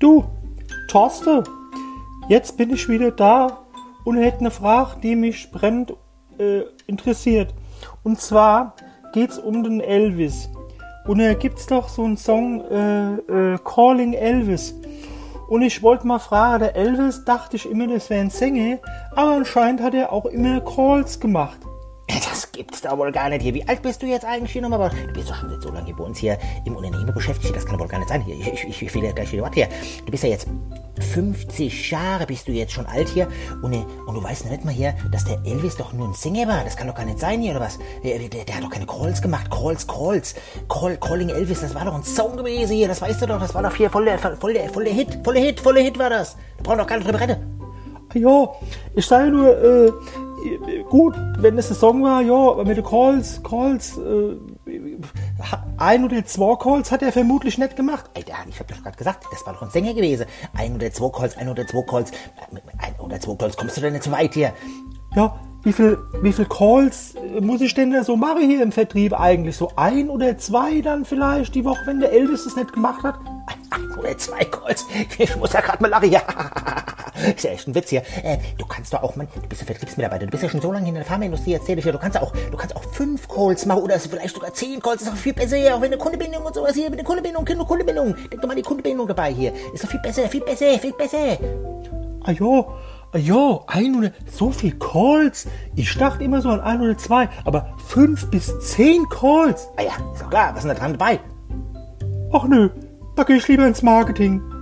Thorsten, jetzt bin ich wieder da und hätte eine Frage, die mich brennend äh, interessiert. Und zwar geht's um den Elvis. Und da gibt's doch so einen Song äh, äh, Calling Elvis. Und ich wollte mal fragen, der Elvis dachte ich immer, das wäre ein Sänger, aber anscheinend hat er auch immer Calls gemacht. Das gibt's da wohl gar nicht hier. Wie alt bist du jetzt eigentlich hier nochmal? Du bist doch schon so lange bei uns hier im Unternehmen beschäftigt. Das kann wohl gar nicht sein hier. Ich, ich, ich, will ja gleich wieder was hier. Du bist ja jetzt 50 Jahre bist du jetzt schon alt hier und, äh, und du weißt nicht mal hier, dass der Elvis doch nur ein Sänger war. Das kann doch gar nicht sein hier, oder was? Der, der, der hat doch keine Calls gemacht. Calls, Calls. Call, Calling Elvis, das war doch ein Song gewesen hier. Das weißt du doch. Das war doch hier voll der, voll der, voll der Hit. Voll der Hit, voll der Hit war das. Da brauchen doch gar nicht drüber reden. Ja, ich sage nur, äh, gut, wenn es ein Song war, ja, mit den Calls, Calls, äh, ein oder zwei Calls hat er vermutlich nicht gemacht. Alter, ich hab doch gerade gesagt, das war doch ein Sänger gewesen. Ein oder zwei Calls, ein oder zwei Calls, ein oder zwei Calls, kommst du denn nicht so weit hier? Ja, wie viel, wie viel Calls muss ich denn da so machen hier im Vertrieb eigentlich? So ein oder zwei dann vielleicht die Woche, wenn der Elvis das nicht gemacht hat? Oder zwei Calls? Ich muss ja gerade mal lachen, ja. Ist ja echt ein Witz hier. Äh, du kannst doch auch, man, du bist ja Vertriebsmitarbeiter, du bist ja schon so lange in der Pharmaindustrie, erzähl ich ja, du kannst auch, du kannst auch fünf Calls machen oder vielleicht sogar zehn Calls, ist doch viel besser hier, auch wenn eine Kundebindung und sowas hier, mit der Kundebindung, Kind- Kundebindung. Denk doch mal an die Kundebindung dabei hier. Ist doch viel besser, viel besser, viel besser. Ah ah ja, ein oder so viel Calls. Ich dachte immer so an ein oder zwei, aber fünf bis zehn Calls. Ah ja, ist doch klar, was ist denn da dran dabei? Ach nö, da ich lieber ins Marketing.